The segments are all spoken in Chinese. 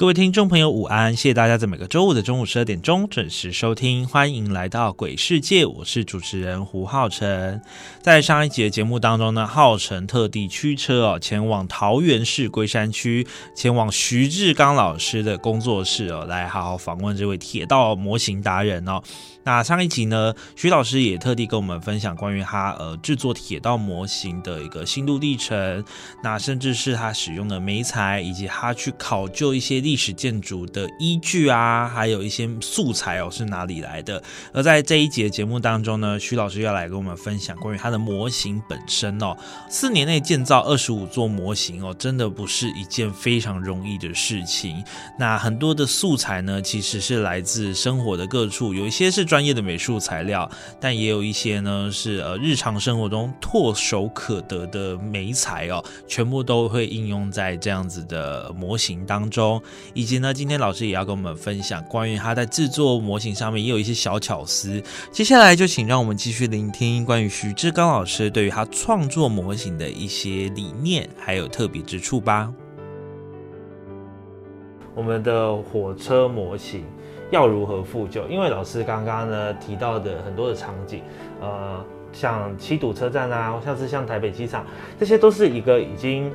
各位听众朋友，午安！谢谢大家在每个周五的中午十二点钟准时收听，欢迎来到鬼世界，我是主持人胡浩辰。在上一节节目当中呢，浩辰特地驱车哦，前往桃园市龟山区，前往徐志刚老师的工作室哦，来好好访问这位铁道模型达人哦。那上一集呢，徐老师也特地跟我们分享关于他呃制作铁道模型的一个心路历程，那甚至是他使用的煤材，以及他去考究一些历史建筑的依据啊，还有一些素材哦是哪里来的。而在这一节节目当中呢，徐老师要来跟我们分享关于他的模型本身哦，四年内建造二十五座模型哦，真的不是一件非常容易的事情。那很多的素材呢，其实是来自生活的各处，有一些是。专专业的美术材料，但也有一些呢是呃日常生活中唾手可得的美材哦，全部都会应用在这样子的模型当中。以及呢，今天老师也要跟我们分享关于他在制作模型上面也有一些小巧思。接下来就请让我们继续聆听关于徐志刚老师对于他创作模型的一些理念还有特别之处吧。我们的火车模型。要如何复旧？因为老师刚刚呢提到的很多的场景，呃，像七堵车站啊，像是像台北机场，这些都是一个已经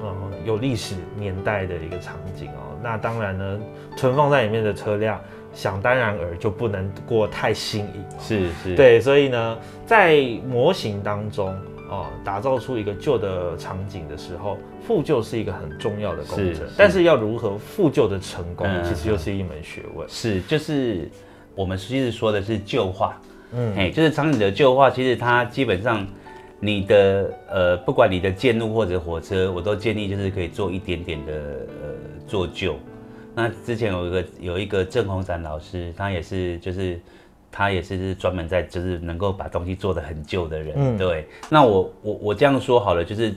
呃有历史年代的一个场景哦。那当然呢，存放在里面的车辆，想当然而就不能过太新颖。是是，对，所以呢，在模型当中。哦，打造出一个旧的场景的时候，复旧是一个很重要的工程。但是要如何复旧的成功，其实又是一门学问。是，就是我们其实说的是旧化。嗯，哎，就是场景的旧化，其实它基本上你的呃，不管你的建路或者火车，我都建议就是可以做一点点的呃做旧。那之前有一个有一个郑红展老师，他也是就是。他也是是专门在就是能够把东西做的很旧的人，嗯，对。那我我我这样说好了，就是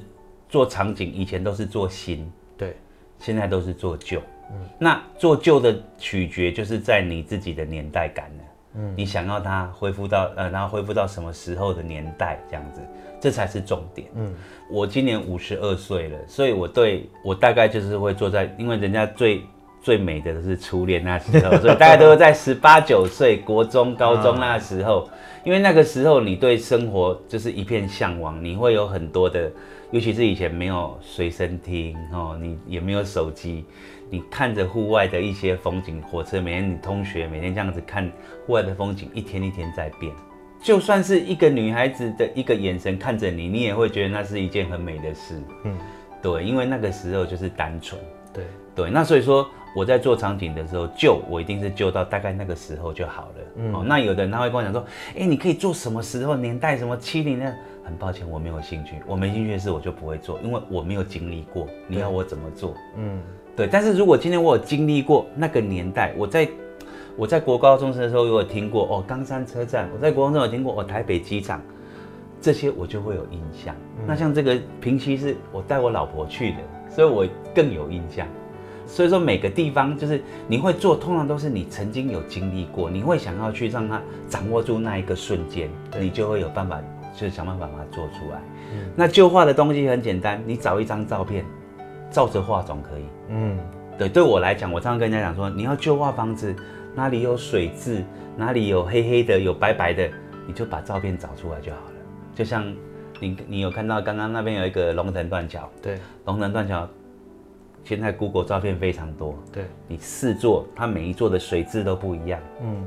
做场景以前都是做新，对，现在都是做旧，嗯。那做旧的取决就是在你自己的年代感了，嗯，你想要它恢复到呃，然后恢复到什么时候的年代这样子，这才是重点，嗯。我今年五十二岁了，所以我对我大概就是会坐在，因为人家最。最美的是初恋那时候，所以大家都是在十八九岁、国中、高中那时候，因为那个时候你对生活就是一片向往，你会有很多的，尤其是以前没有随身听哦，你也没有手机，你看着户外的一些风景，火车每天你同学每天这样子看户外的风景，一天一天在变，就算是一个女孩子的一个眼神看着你，你也会觉得那是一件很美的事。嗯，对，因为那个时候就是单纯。对对，那所以说。我在做场景的时候救，我一定是救到大概那个时候就好了。嗯，那有的人他会跟我讲说，哎，你可以做什么时候年代什么七零呢？很抱歉，我没有兴趣，我没兴趣的事我就不会做，因为我没有经历过。你要我怎么做？嗯，对。但是如果今天我有经历过那个年代，我在我在国高中生的时候有听过哦，冈山车站，我在国中有听过哦，台北机场，这些我就会有印象。那像这个平溪是我带我老婆去的，所以我更有印象。所以说每个地方就是你会做，通常都是你曾经有经历过，你会想要去让它掌握住那一个瞬间，你就会有办法，就想办法把它做出来。嗯那旧画的东西很简单，你找一张照片，照着画总可以。嗯，对，对我来讲，我常常跟人家讲说，你要旧画房子，哪里有水渍，哪里有黑黑的，有白白的，你就把照片找出来就好了。就像你，你有看到刚刚那边有一个龙腾断桥，对，龙腾断桥。现在 Google 照片非常多，对你四座，它每一座的水质都不一样，嗯，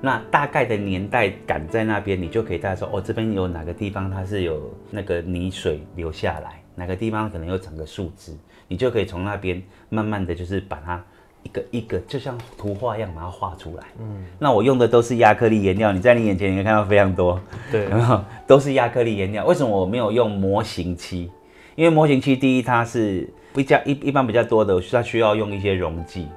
那大概的年代感在那边，你就可以大概说，哦，这边有哪个地方它是有那个泥水流下来，哪个地方可能有长个树枝，你就可以从那边慢慢的就是把它一个一个就像图画一样把它画出来。嗯，那我用的都是亚克力颜料，你在你眼前你可以看到非常多，对？都是亚克力颜料。为什么我没有用模型漆？因为模型漆第一它是比较一一般比较多的，它需要用一些溶剂，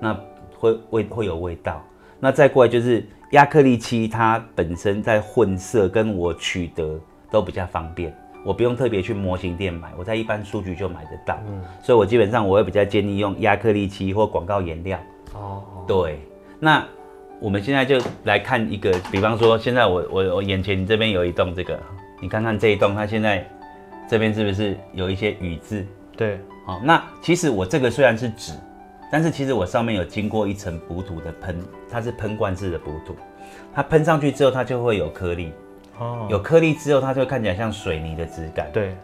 那会味会有味道。那再过来就是亚克力漆，它本身在混色跟我取得都比较方便，我不用特别去模型店买，我在一般书局就买得到。嗯所以我基本上我会比较建议用亚克力漆或广告颜料。哦，对，那我们现在就来看一个，比方说现在我我我眼前你这边有一栋这个，你看看这一栋，它现在这边是不是有一些雨字？对，好、那其实我这个虽然是纸，但是其实我上面有经过一层补土的喷，它是喷灌式的补土，它喷上去之后它就会有颗粒，哦，有颗粒之后它就会看起来像水泥的质感。对，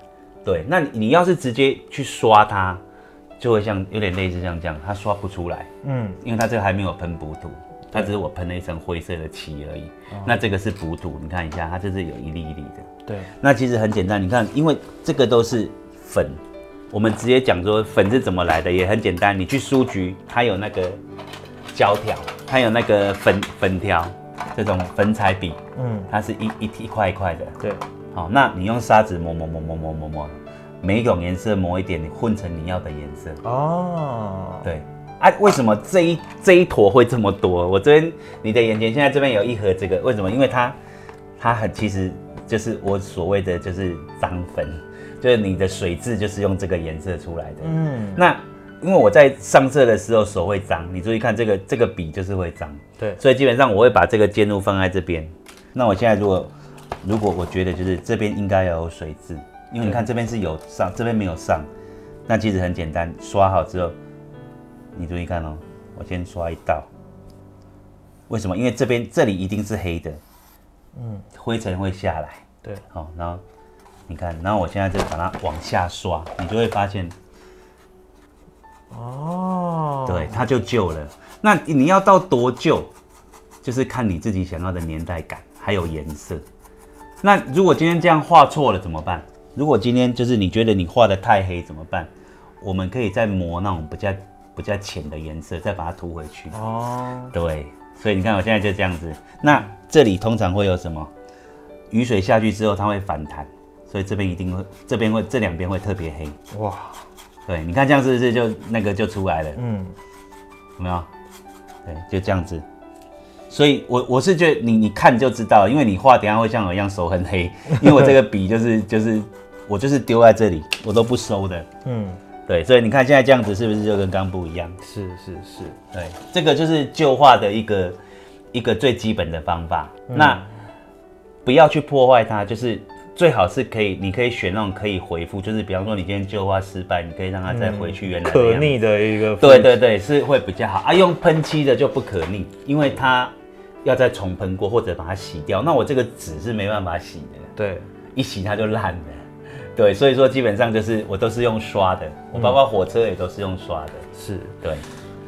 对，那你你要是直接去刷它，就会像有点类似像这样，它刷不出来。嗯，因为它这个还没有喷补土，它只是我喷了一层灰色的漆而已。哦那这个是补土，你看一下，它就是有一粒一粒的。对，那其实很简单，你看，因为这个都是粉，我们直接讲说粉是怎么来的，也很简单。你去书局，它有那个胶条，它有那个粉粉条，这种粉彩笔，嗯，它是一一一块一块的。对，好，那你用砂纸磨磨磨磨磨磨磨，每一种颜色磨一点，你混成你要的颜色。哦，对啊，为什么这一这一坨会这么多？我这边你的眼前现在这边有一盒这个，为什么？因为它它很其实就是我所谓的就是脏粉，就是你的水渍就是用这个颜色出来的。嗯，那因为我在上色的时候手会脏，你注意看这个这个笔就是会脏，对，所以基本上我会把这个尖入放在这边。那我现在如果如果我觉得就是这边应该要有水渍，因为你看这边是有上，这边没有上，那其实很简单，刷好之后，你注意看哦，我先刷一道。为什么？因为这边这里一定是黑的，嗯，灰尘会下来，对，好，然后你看，然后我现在就把它往下刷，你就会发现，哦，对，它就旧了。那你要到多旧，就是看你自己想要的年代感，还有颜色。那如果今天这样画错了怎么办？如果今天就是你觉得你画的太黑怎么办？我们可以再磨那种比较比较浅的颜色，再把它涂回去。哦，对，所以你看我现在就这样子。那这里通常会有什么？雨水下去之后它会反弹，所以这边一定会，这边会这两边会特别黑。哇，对，你看这样是不是就那个就出来了？嗯，有没有？对，就这样子。所以我我是觉得你你看就知道了，因为你画等下会像我一样手很黑，因为我这个笔就是就是我就是丢在这里，我都不收的。嗯，对，所以你看现在这样子是不是就跟刚不一样？是是是，对，这个就是旧化的一个一个最基本的方法。那不要去破坏它，就是最好是可以，你可以选那种可以回复，就是比方说你今天旧化失败，你可以让它再回去原来的可。逆的一个，对对对，是会比较好啊。用喷漆的就不可逆，因为它要再重喷过或者把它洗掉。那我这个纸是没办法洗的，对，一洗它就烂了。对，所以说基本上就是我都是用刷的，我包括火车也都是用刷的。是。对，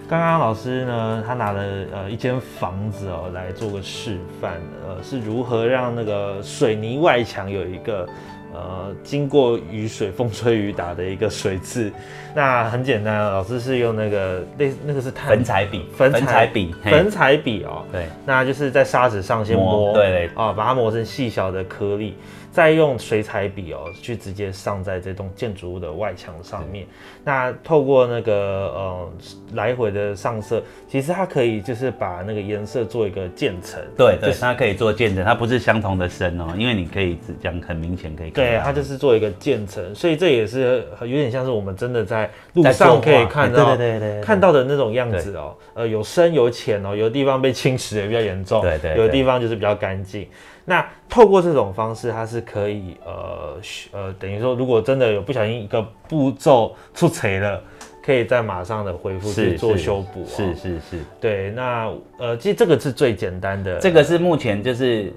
刚刚老师呢，他拿了呃一间房子哦来做个示范，呃是如何让那个水泥外墙有一个呃经过雨水风吹雨打的一个水渍。那很简单，老师是用那个类那个是碳粉彩笔，粉彩笔，粉彩笔哦，对，那就是在砂纸上先磨磨，对对啊，把它磨成细小的颗粒，再用水彩笔哦去直接上在这栋建筑物的外墙上面。那透过那个呃来回的上色，其实它可以就是把那个颜色做一个渐层。对对，就是它可以做渐层，它不是相同的深哦，因为你可以只这样很明显可以看对，它就是做一个渐层，所以这也是有点像是我们真的在路上可以看哎到，对对对对对看到的那种样子哦。呃，有深有浅哦，有的地方被侵蚀的比较严重，对对对有的地方就是比较干净。那透过这种方式，它是可以呃呃，等于说，如果真的有不小心一个步骤出锤了，可以再马上的恢复去做是修补、哦。是是是，对。那呃，其实这个是最简单的，这个是目前就是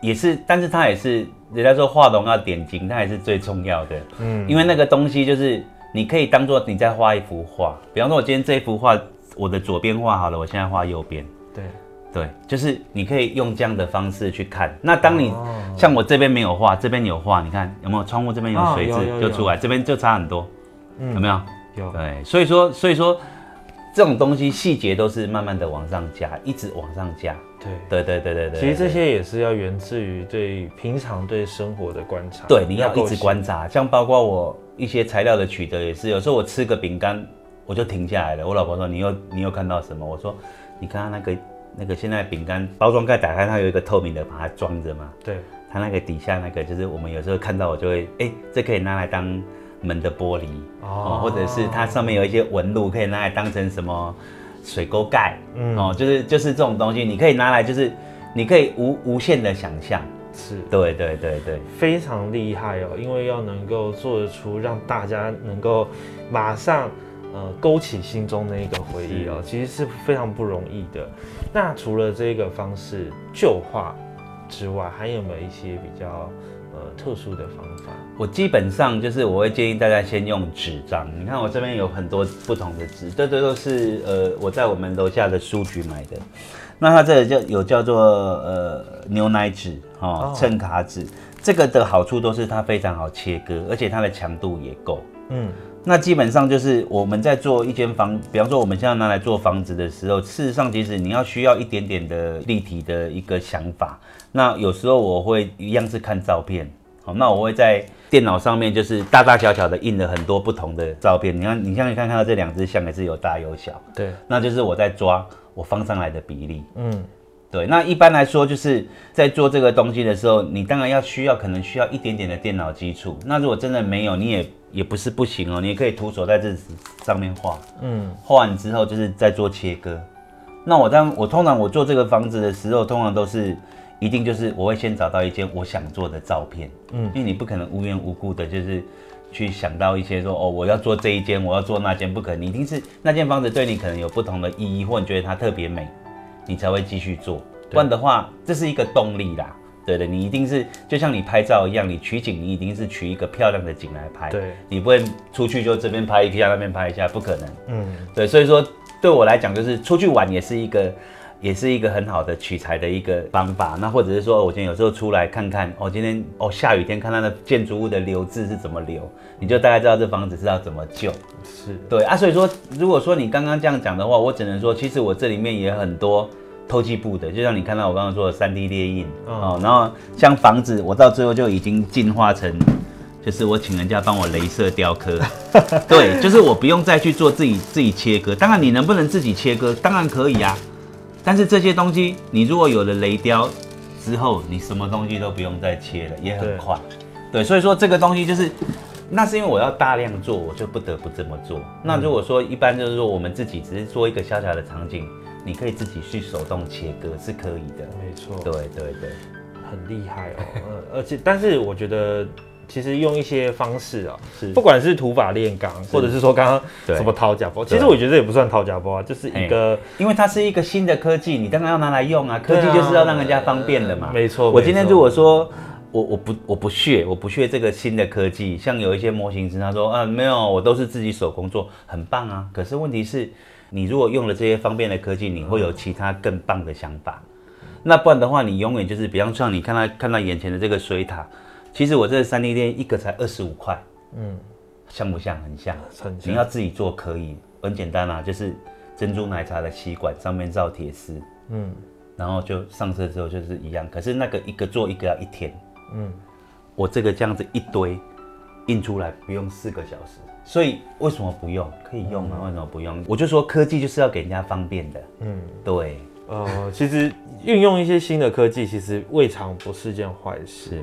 也是，但是它也是人家说画龙要点睛，它也是最重要的，嗯因为那个东西就是你可以当做你在画一幅画，比方说我今天这一幅画，我的左边画好了，我现在画右边，对对，就是你可以用这样的方式去看。那当你哦像我这边没有画，这边有画，你看有没有窗户这边有哦水渍就出来，这边就差很多，嗯有没有？有对，所以说所以说这种东西细节都是慢慢的往上加，一直往上加。对。对对对对对，其实这些也是要源自于对平常对生活的观察。对你要一直观察，像包括我一些材料的取得也是，有时候我吃个饼干我就停下来了。我老婆说你又你又看到什么？我说你看它那个那个现在饼干包装盖打开，它有一个透明的把它装着嘛，对，它那个底下那个就是我们有时候看到我就会哎、这可以拿来当门的玻璃。哦，或者是它上面有一些纹路可以拿来当成什么水沟盖，嗯。哦，就是就是这种东西，你可以拿来就是你可以无无限的想象，是。对对对对。非常厉害哦，因为要能够做得出让大家能够马上呃勾起心中那一个回忆哦，其实是非常不容易的。那除了这个方式旧化之外，还有没有一些比较呃特殊的方法？我基本上就是我会建议大家先用纸张。你看我这边有很多不同的纸，这这都是呃我在我们楼下的书局买的。那它这个叫有叫做呃牛奶纸哦哦，衬卡纸。这个的好处都是它非常好切割，而且它的强度也够。嗯，那基本上就是我们在做一间房，比方说我们现在拿来做房子的时候，事实上其实你要需要一点点的立体的一个想法。那有时候我会一样是看照片，好，那我会在电脑上面就是大大小小的印了很多不同的照片。你看，你像你看看到这两只象也是有大有小，对，那就是我在抓我放上来的比例。嗯，对，那一般来说，就是在做这个东西的时候，你当然要需要，可能需要一点点的电脑基础。那如果真的没有，你也也不是不行哦，你也可以徒手在这上面画，嗯，画完之后就是再做切割。那我当我通常我做这个房子的时候，通常都是一定就是我会先找到一间我想做的照片，嗯嗯，因为你不可能无缘无故的就是去想到一些说哦我要做这一间，我要做那间，不可能，你一定是那间房子对你可能有不同的意义，或你觉得它特别美，你才会继续做。不然的话，这是一个动力啦。对的，你一定是就像你拍照一样，你取景你一定是取一个漂亮的景来拍，对，你不会出去就这边拍一下那边拍一下，不可能。嗯，对，所以说对我来讲，就是出去玩也是一个，也是一个很好的取材的一个方法。那或者是说我今天有时候出来看看，哦，今天哦下雨天看它的建筑物的流质是怎么流，你就大概知道这房子是要怎么救。是，对啊，所以说如果说你刚刚这样讲的话，我只能说，其实我这里面也有很多。偷技部的，就像你看到我刚刚说的三 D 列印、嗯哦，然后像房子，我到最后就已经进化成，就是我请人家帮我镭射雕刻，对，就是我不用再去做自己自己切割。当然，你能不能自己切割，当然可以啊。但是这些东西，你如果有了雷雕之后，你什么东西都不用再切了，也很快。对，所以说这个东西就是，那是因为我要大量做，我就不得不这么做。那如果说一般就是说我们自己只是做一个小小的场景，你可以自己去手动切割是可以的。没错，对对对，很厉害哦，呃，而且但是我觉得。其实用一些方式啊，是不管是土法炼钢，或者是说刚刚什么掏假包，其对实我觉得这也不算掏假包啊，就是一个因为它是一个新的科技，你当然要拿来用啊。科技就是要让人家方便的嘛。没错我今天如果说我我不我不屑我不屑这个新的科技，像有一些模型师他说啊没有，我都是自己手工做，很棒啊。可是问题是，你如果用了这些方便的科技，你会有其他更棒的想法。那不然的话，你永远就是，比方像你看到看到眼前的这个水塔，其实我这三 D 店一个才二十五块，嗯，像不像？很像。很你要自己做可以，很简单啊，就是珍珠奶茶的吸管上面罩铁丝，嗯然后就上色之后就是一样。可是那个一个做一个要一天，嗯，我这个这样子一堆印出来不用四个小时，所以为什么不用？可以用啊，为什么不用？我就说科技就是要给人家方便的，嗯，对，呃，其实运用一些新的科技，其实未尝不是件坏事。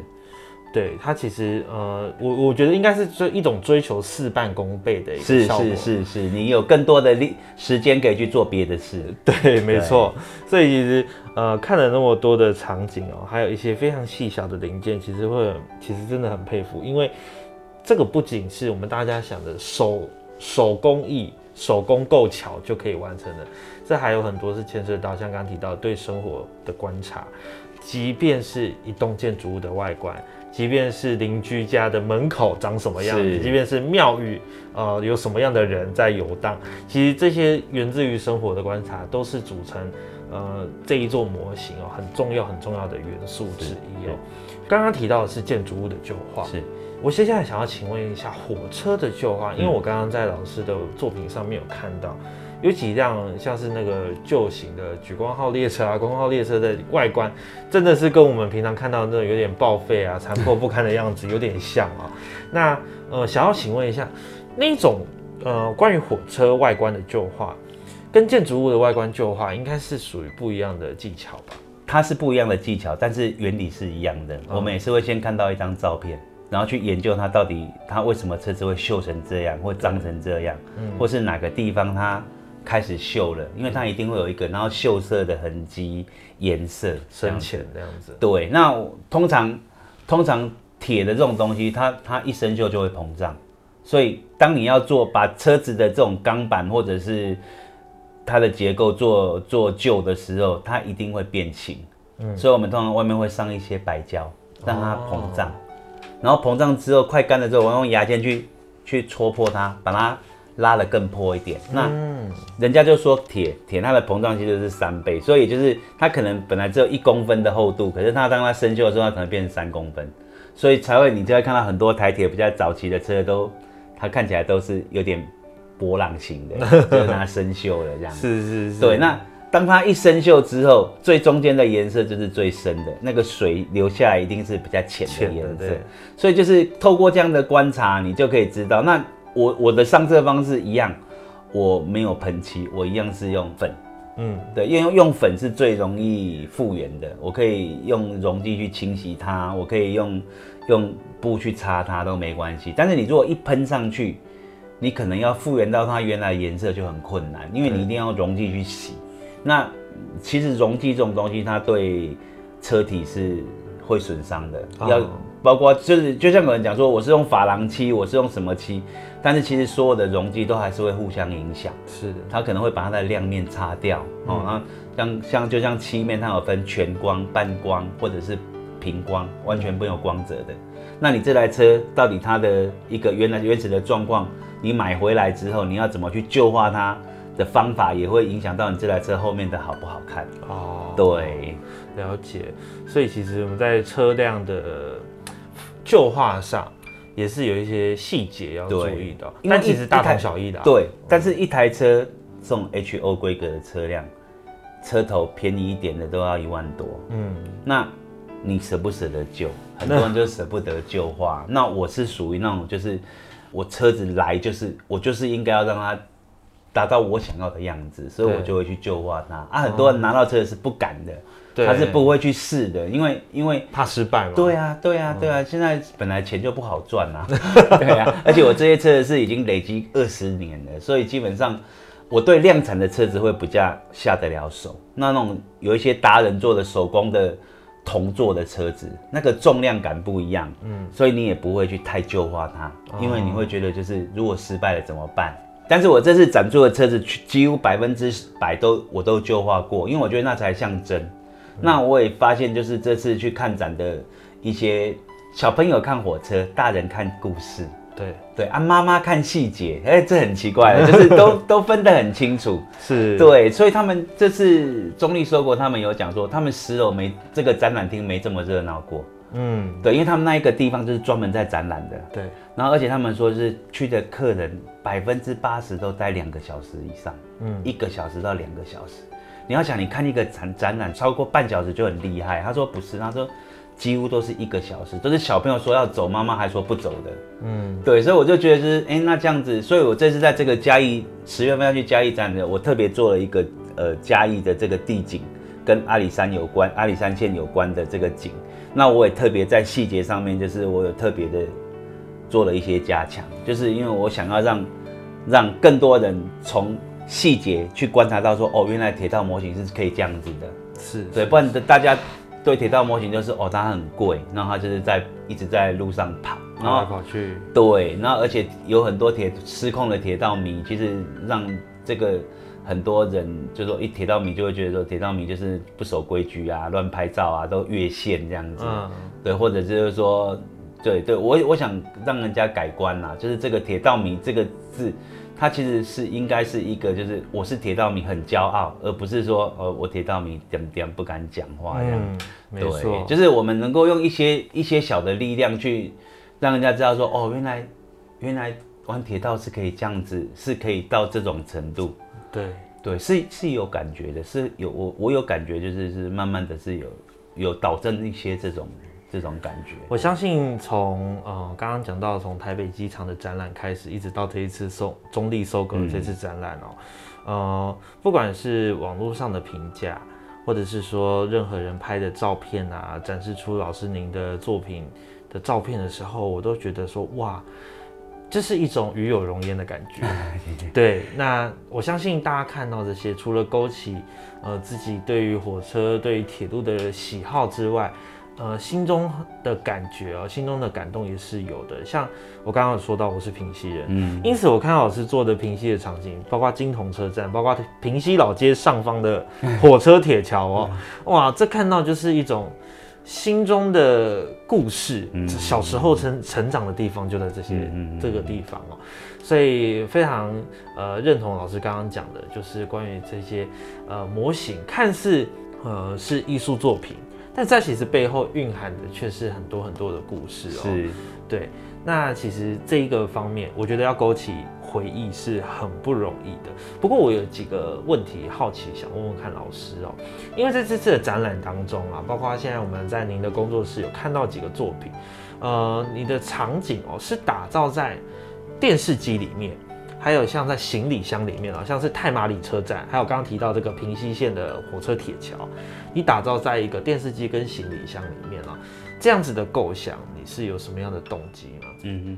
对它其实呃，我我觉得应该是追一种追求事半功倍的一个是效果。是是是，你有更多的力时间可以去做别的事，对，没错。所以其实呃，看了那么多的场景哦，还有一些非常细小的零件，其实会其实真的很佩服，因为这个不仅是我们大家想的手手工艺、手工够巧就可以完成的，这还有很多是牵涉到像刚刚提到对生活的观察。即便是一栋建筑物的外观，即便是邻居家的门口长什么样子，即便是庙宇，呃，有什么样的人在游荡，其实这些源自于生活的观察，都是组成呃这一座模型哦很重要很重要的元素之一哦。刚刚提到的是建筑物的旧化，是我接下来想要请问一下火车的旧化，因为我刚刚在老师的作品上面有看到。有几辆像是那个旧型的莒光号列车啊，观光号列车的外观，真的是跟我们平常看到的那种有点报废啊、残破不堪的样子有点像啊。那呃，想要请问一下，那种呃关于火车外观的旧化，跟建筑物的外观旧化，应该是属于不一样的技巧吧？它是不一样的技巧，但是原理是一样的。我们也是会先看到一张照片，然后去研究它到底它为什么车子会锈成这样，或脏成这样，或是哪个地方它开始锈了，因为它一定会有一个然后锈色的痕迹、颜色。深浅这样子。对，那通常通常铁的这种东西，它它一生锈就会膨胀，所以当你要做把车子的这种钢板或者是它的结构做做旧的时候，它一定会变形。嗯，所以我们通常外面会上一些白胶，让它膨胀，然后膨胀之后快干了之后，我用牙签去去戳破它，把它拉得更破一点。那人家就说铁铁它的膨胀期就是三倍，所以就是它可能本来只有一公分的厚度，可是它当它生锈的时候，它可能变成三公分，所以才会你就会看到很多台铁比较早期的车都，它看起来都是有点波浪形的，就是它生锈了这样。是是是。对，那当它一生锈之后，最中间的颜色就是最深的，那个水留下来一定是比较浅的颜色。所以就是透过这样的观察，你就可以知道，那我我的上色方式一样，我没有喷漆，我一样是用粉。嗯，对，因为用粉是最容易复原的，我可以用溶剂去清洗它，我可以用用布去擦它都没关系。但是你如果一喷上去，你可能要复原到它原来颜色就很困难，因为你一定要溶剂去洗。那其实溶剂这种东西，它对车体是会损伤的，哦要包括就是就像有人讲说，我是用珐琅漆，我是用什么漆，但是其实所有的溶剂都还是会互相影响。是的。它可能会把它的亮面擦掉哦，那像像就像漆面，它有分全光、半光或者是平光，完全没有光泽的。那你这台车到底它的一个原来原始的状况，你买回来之后，你要怎么去旧化它的方法，也会影响到你这台车后面的好不好看。哦，对，了解。所以其实我们在车辆的旧化上，也是有一些细节要注意的，但其实大同小异的啊、对，但是一台车这种 HO 规格的车辆，车头便宜一点的都要一万多。嗯，那你舍不舍得旧？很多人就舍不得旧化。那我是属于那种，就是我车子来就是我就是应该要让它达到我想要的样子，所以我就会去旧化它。啊，很多人拿到车是不敢的，他是不会去试的，因为因为。怕失败嘛。对啊，对啊，对啊！现在本来钱就不好赚啊，对啊，而且我这些车是已经累积二十年了，所以基本上我对量产的车子会比较下得了手。那那种有一些达人做的手工的铜做的车子，那个重量感不一样，嗯，所以你也不会去太旧化它，因为你会觉得就是如果失败了怎么办？但是我这次展出的车子几乎百分之百都我都旧化过，因为我觉得那才像真。那我也发现，就是这次去看展的一些小朋友看火车，大人看故事，对，对啊，妈妈看细节，哎、这很奇怪的，就是都 都分得很清楚。是，对，所以他们这次中立说过，他们有讲说，他们十楼没这个展览厅没这么热闹过。嗯，对，因为他们那一个地方就是专门在展览的，对，然后而且他们说是去的客人百分之八十都待两个小时以上，嗯，一个小时到两个小时。你要想，你看一个展展览超过半小时就很厉害。他说不是，他说几乎都是一个小时，都是小朋友说要走，妈妈还说不走的。嗯，对，所以我就觉得就是，哎、那这样子，所以我这次在这个嘉义十月份要去嘉义展的，我特别做了一个呃嘉义的这个地景，跟阿里山有关、阿里山线有关的这个景。那我也特别在细节上面，就是我有特别的做了一些加强，就是因为我想要让让更多人从细节去观察到说，哦，原来铁道模型是可以这样子的。是，对，不然大家对铁道模型就是哦，它很贵，然后它就是在一直在路上跑，然跑来后跑去，对，然后而且有很多铁失控的铁道迷，其实让这个很多人就说一铁道迷就会觉得说铁道迷就是不守规矩啊，乱拍照啊，都越线这样子。嗯，对，或者就是说，对对，我我想让人家改观啦，就是这个铁道迷这个字，它其实是应该是一个，就是我是铁道迷很骄傲，而不是说呃我铁道迷点点不敢讲话这样。嗯，没对错，，就是我们能够用一些一些小的力量去让人家知道说，哦，原来原来玩铁道是可以这样子，是可以到这种程度。对，对，是是有感觉的，是有我我有感觉，就是是慢慢的是有有导正一些这种这种感觉。我相信从呃刚刚讲到从台北机场的展览开始，一直到这一次搜中立搜狗的这次展览哦，呃，不管是网络上的评价，或者是说任何人拍的照片啊，展示出老师您的作品的照片的时候，我都觉得说哇。这是一种与有容焉的感觉，对。那我相信大家看到这些，除了勾起呃自己对于火车、对于铁路的喜好之外，呃，心中的感觉哦，心中的感动也是有的。像我刚刚有说到，我是平西人，嗯，因此我看到老师做的平西的场景，包括金铜车站，包括平西老街上方的火车铁桥哦，哇，这看到就是一种心中的故事。嗯小时候成成长的地方就在这些、这个地方哦，所以非常呃认同老师刚刚讲的，就是关于这些呃模型看似呃是艺术作品。但在其实背后蕴含的却是很多很多的故事哦。是，对，那其实这一个方面，我觉得要勾起回忆是很不容易的。不过我有几个问题好奇想问问看老师哦，因为在这次的展览当中啊，包括现在我们在您的工作室有看到几个作品，呃，你的场景哦是打造在电视机里面。还有像在行李箱里面啊，像是太马里车站，还有刚刚提到这个平西线的火车铁桥，你打造在一个电视机跟行李箱里面啊，这样子的构想，你是有什么样的动机吗？嗯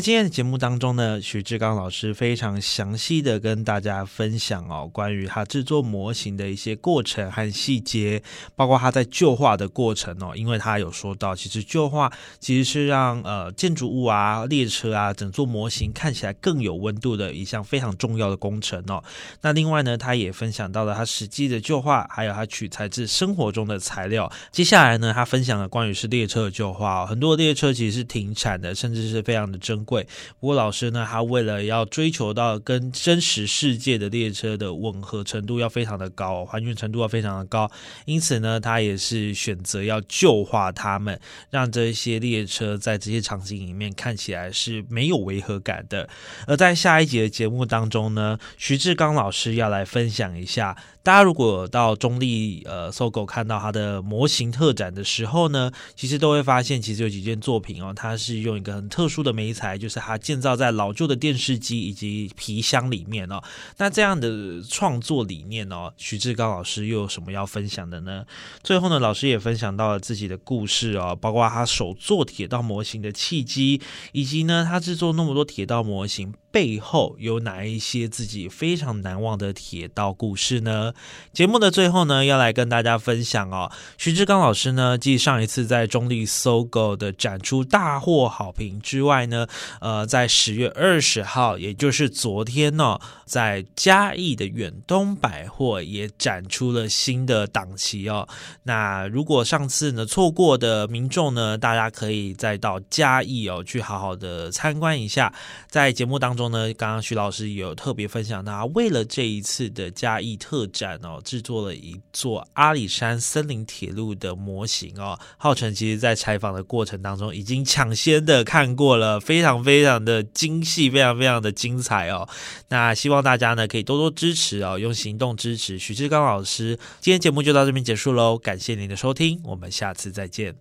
今天的节目当中呢，徐志刚老师非常详细的跟大家分享哦，关于他制作模型的一些过程和细节，包括他在旧化的过程哦，因为他有说到，其实旧化其实是让呃建筑物啊、列车啊整座模型看起来更有温度的一项非常重要的工程哦。那另外呢，他也分享到了他实际的旧化，还有他取材自生活中的材料。接下来呢，他分享了关于是列车的旧化、哦，很多列车其实是停产的，甚至是非常的珍贵。不过老师呢，他为了要追求到跟真实世界的列车的吻合程度要非常的高，还原程度要非常的高，因此呢，他也是选择要旧化它们，让这些列车在这些场景里面看起来是没有违和感的。而在下一节的节目当中呢，徐志刚老师要来分享一下，大家如果到中立呃搜狗看到它的模型特展的时候呢，其实都会发现，其实有几件作品哦，它是用一个很特殊的媒材，就是他建造在老旧的电视机以及皮箱里面哦。那这样的创作理念哦，徐志刚老师又有什么要分享的呢？最后呢，老师也分享到了自己的故事哦，包括他手做铁道模型的契机，以及呢，他制作那么多铁道模型背后有哪一些自己非常难忘的铁道故事呢？节目的最后呢，要来跟大家分享哦，徐志刚老师呢，继上一次在中立搜狗的展出大获好评之外呢，呃，在十月二十号，也就是昨天呢、在嘉义的远东百货也展出了新的档期哦。那如果上次呢错过的民众呢，大家可以再到嘉义哦去好好的参观一下。在节目当中中呢，刚刚徐老师有特别分享到，为了这一次的嘉义特展哦，制作了一座阿里山森林铁路的模型哦。浩辰其实在采访的过程当中，已经抢先的看过了，非常非常的精细，非常非常的精彩哦。那希望大家呢可以多多支持哦，用行动支持徐志刚老师。今天节目就到这边结束喽，感谢您的收听，我们下次再见。